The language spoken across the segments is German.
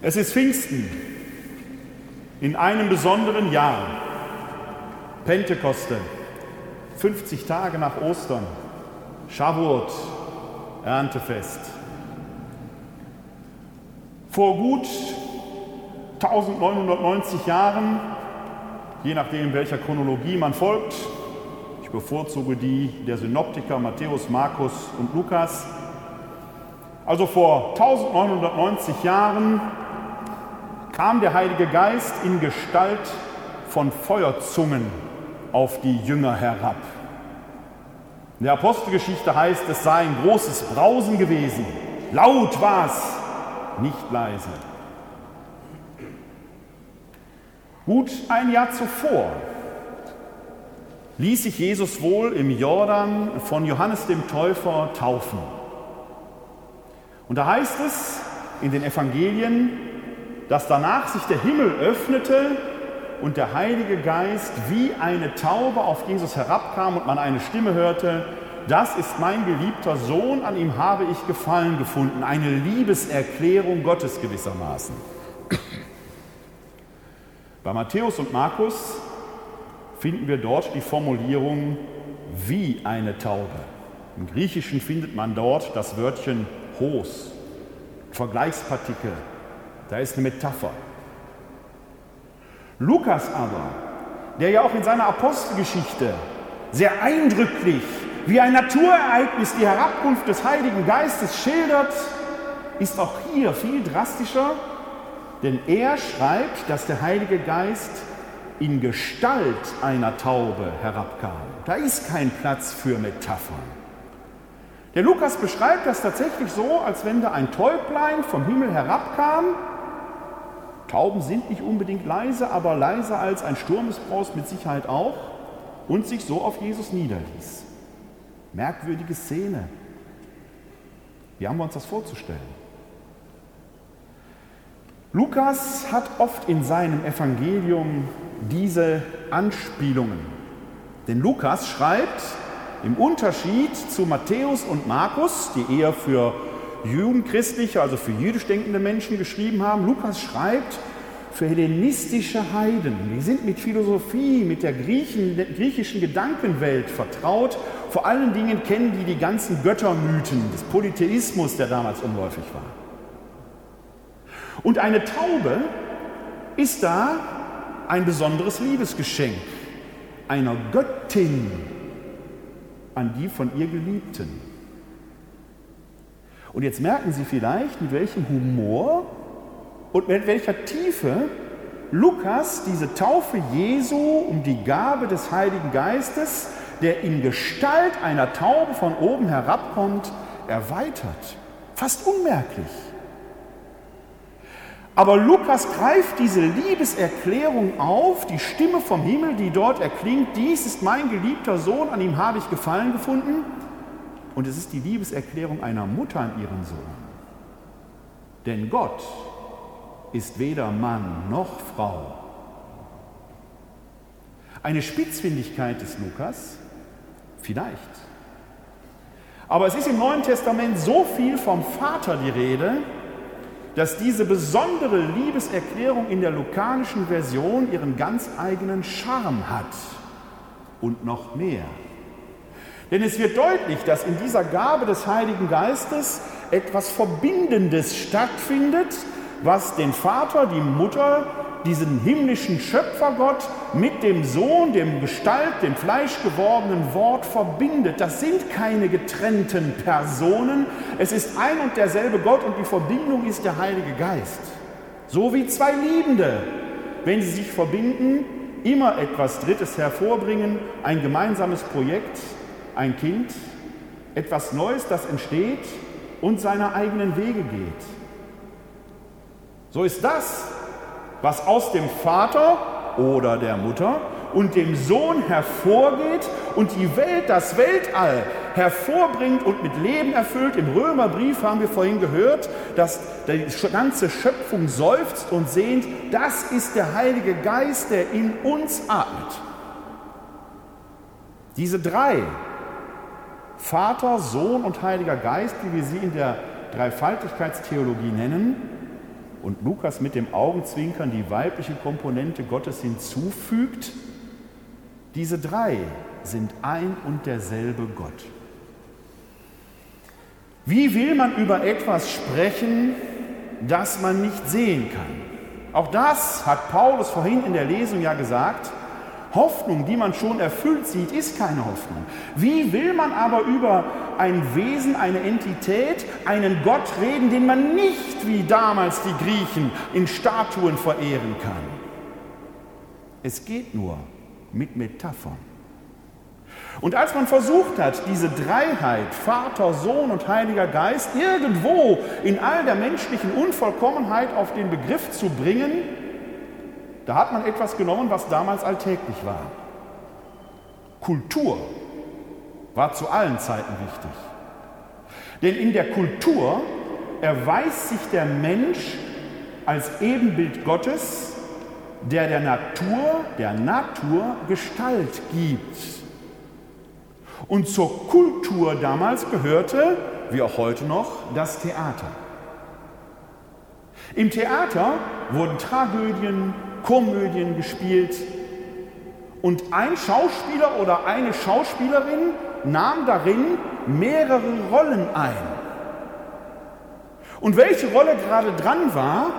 Es ist Pfingsten in einem besonderen Jahr. Pentekoste, 50 Tage nach Ostern, Shavuot, Erntefest. Vor gut 1990 Jahren, je nachdem welcher Chronologie man folgt, ich bevorzuge die der Synoptiker Matthäus, Markus und Lukas, also vor 1990 Jahren kam der Heilige Geist in Gestalt von Feuerzungen auf die Jünger herab. In der Apostelgeschichte heißt, es sei ein großes Brausen gewesen. Laut war es, nicht leise. Gut ein Jahr zuvor ließ sich Jesus wohl im Jordan von Johannes dem Täufer taufen. Und da heißt es in den Evangelien, dass danach sich der Himmel öffnete und der Heilige Geist wie eine Taube auf Jesus herabkam und man eine Stimme hörte, das ist mein geliebter Sohn, an ihm habe ich Gefallen gefunden. Eine Liebeserklärung Gottes gewissermaßen. Bei Matthäus und Markus finden wir dort die Formulierung wie eine Taube. Im Griechischen findet man dort das Wörtchen Hos, Vergleichspartikel. Da ist eine Metapher. Lukas aber, der ja auch in seiner Apostelgeschichte sehr eindrücklich wie ein Naturereignis die Herabkunft des Heiligen Geistes schildert, ist auch hier viel drastischer, denn er schreibt, dass der Heilige Geist in Gestalt einer Taube herabkam. Da ist kein Platz für Metaphern. Der Lukas beschreibt das tatsächlich so, als wenn da ein Täublein vom Himmel herabkam. Tauben sind nicht unbedingt leise, aber leiser als ein Sturmesbraus mit Sicherheit auch und sich so auf Jesus niederließ. Merkwürdige Szene. Wie haben wir uns das vorzustellen? Lukas hat oft in seinem Evangelium diese Anspielungen. Denn Lukas schreibt, im Unterschied zu Matthäus und Markus, die eher für judenchristliche, also für jüdisch denkende Menschen geschrieben haben, Lukas schreibt für hellenistische Heiden. Die sind mit Philosophie, mit der, Griechen, griechischen Gedankenwelt vertraut. Vor allen Dingen kennen die die ganzen Göttermythen des Polytheismus, der damals umläufig war. Und eine Taube ist da ein besonderes Liebesgeschenk einer Göttin an die von ihr Geliebten. Und jetzt merken Sie vielleicht, mit welchem Humor und mit welcher Tiefe Lukas diese Taufe Jesu um die Gabe des Heiligen Geistes, der in Gestalt einer Taube von oben herabkommt, erweitert. Fast unmerklich. Aber Lukas greift diese Liebeserklärung auf, die Stimme vom Himmel, die dort erklingt, dies ist mein geliebter Sohn, an ihm habe ich Gefallen gefunden. Und es ist die Liebeserklärung einer Mutter an ihren Sohn. Denn Gott ist weder Mann noch Frau. Eine Spitzfindigkeit des Lukas? Vielleicht. Aber es ist im Neuen Testament so viel vom Vater die Rede, dass diese besondere Liebeserklärung in der lukanischen Version ihren ganz eigenen Charme hat. Und noch mehr. Denn es wird deutlich, dass in dieser Gabe des Heiligen Geistes etwas Verbindendes stattfindet, was den Vater, die Mutter, diesen himmlischen Schöpfergott mit dem Sohn, dem Gestalt, dem fleischgewordenen Wort verbindet. Das sind keine getrennten Personen. Es ist ein und derselbe Gott und die Verbindung ist der Heilige Geist. So wie zwei Liebende, wenn sie sich verbinden, immer etwas Drittes hervorbringen, ein gemeinsames Projekt, ein Kind, etwas Neues, das entsteht und seine eigenen Wege geht. So ist das, was aus dem Vater oder der Mutter und dem Sohn hervorgeht und die Welt, das Weltall hervorbringt und mit Leben erfüllt. Im Römerbrief haben wir vorhin gehört, dass die ganze Schöpfung seufzt und sehnt, das ist der Heilige Geist, der in uns atmet. Diese drei, Vater, Sohn und Heiliger Geist, wie wir sie in der Dreifaltigkeitstheologie nennen, und Lukas mit dem Augenzwinkern die weibliche Komponente Gottes hinzufügt, diese drei sind ein und derselbe Gott. Wie will man über etwas sprechen, das man nicht sehen kann? Auch das hat Paulus vorhin in der Lesung ja gesagt. Hoffnung, die man schon erfüllt sieht, ist keine Hoffnung. Wie will man aber über ein Wesen, eine Entität, einen Gott reden, den man nicht wie damals die Griechen in Statuen verehren kann? Es geht nur mit Metaphern. Und als man versucht hat, diese Dreiheit, Vater, Sohn und Heiliger Geist, irgendwo in all der menschlichen Unvollkommenheit auf den Begriff zu bringen, da hat man etwas genommen, was damals alltäglich war. Kultur war zu allen Zeiten wichtig. Denn in der Kultur erweist sich der Mensch als Ebenbild Gottes, der der Natur, der Natur Gestalt gibt. Und zur Kultur damals gehörte, wie auch heute noch, das Theater. Im Theater wurden Tragödien, Komödien gespielt. Und ein Schauspieler oder eine Schauspielerin nahm darin mehrere Rollen ein. Und welche Rolle gerade dran war,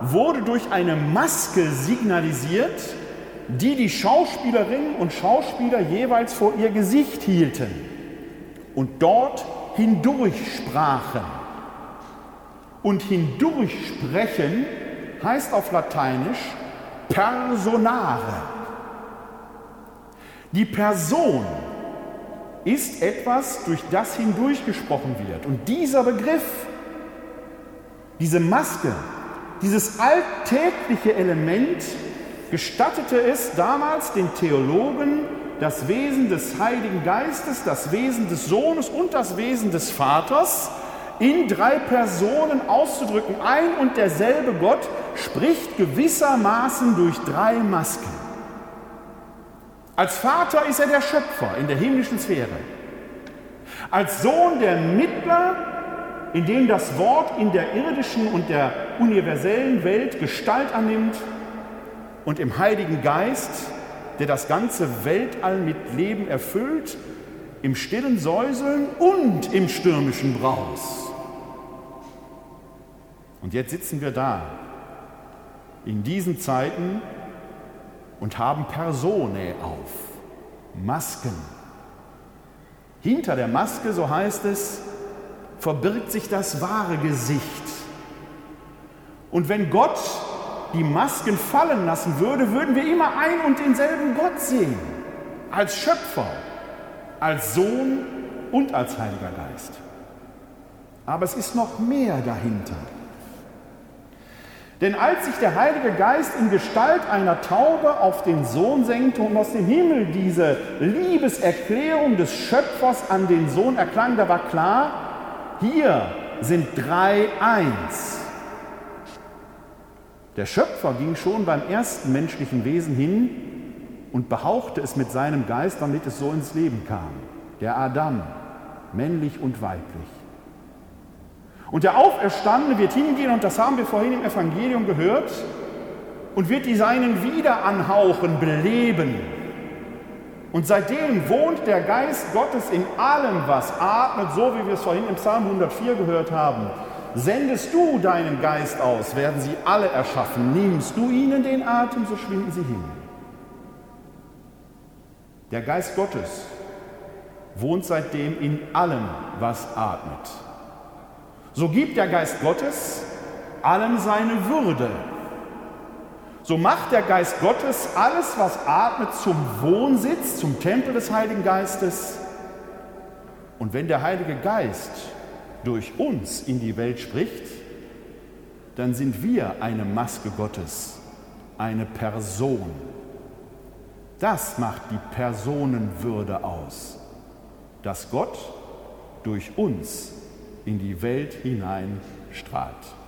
wurde durch eine Maske signalisiert, die die Schauspielerinnen und Schauspieler jeweils vor ihr Gesicht hielten und dort hindurch sprachen. Und hindurch sprechen heißt auf Lateinisch Personare. Die Person ist etwas, durch das hindurchgesprochen wird. Und dieser Begriff, diese Maske, dieses alltägliche Element gestattete es damals den Theologen, das Wesen des Heiligen Geistes, das Wesen des Sohnes und das Wesen des Vaters in drei Personen auszudrücken. Ein und derselbe Gott spricht gewissermaßen durch drei Masken. Als Vater ist er der Schöpfer in der himmlischen Sphäre. Als Sohn der Mittler, in dem das Wort in der irdischen und der universellen Welt Gestalt annimmt. Und im Heiligen Geist, der das ganze Weltall mit Leben erfüllt, im stillen Säuseln und im stürmischen Braus. Und jetzt sitzen wir da in diesen Zeiten und haben Personae auf, Masken. Hinter der Maske, so heißt es, verbirgt sich das wahre Gesicht. Und wenn Gott die Masken fallen lassen würde, würden wir immer ein und denselben Gott sehen, als Schöpfer, als Sohn und als Heiliger Geist. Aber es ist noch mehr dahinter. Denn als sich der Heilige Geist in Gestalt einer Taube auf den Sohn senkte und aus dem Himmel diese Liebeserklärung des Schöpfers an den Sohn erklang, da war klar, hier sind drei eins. Der Schöpfer ging schon beim ersten menschlichen Wesen hin und behauchte es mit seinem Geist, damit es so ins Leben kam. Der Adam, männlich und weiblich. Und der Auferstandene wird hingehen, und das haben wir vorhin im Evangelium gehört, und wird die Seinen wieder anhauchen, beleben. Und seitdem wohnt der Geist Gottes in allem, was atmet, so wie wir es vorhin im Psalm 104 gehört haben. Sendest du deinen Geist aus, werden sie alle erschaffen. Nimmst du ihnen den Atem, so schwinden sie hin. Der Geist Gottes wohnt seitdem in allem, was atmet. So gibt der Geist Gottes allem seine Würde. So macht der Geist Gottes alles, was atmet, zum Wohnsitz, zum Tempel des Heiligen Geistes. Und wenn der Heilige Geist durch uns in die Welt spricht, dann sind wir eine Maske Gottes, eine Person. Das macht die Personenwürde aus, dass Gott durch uns in die Welt hinein strahlt.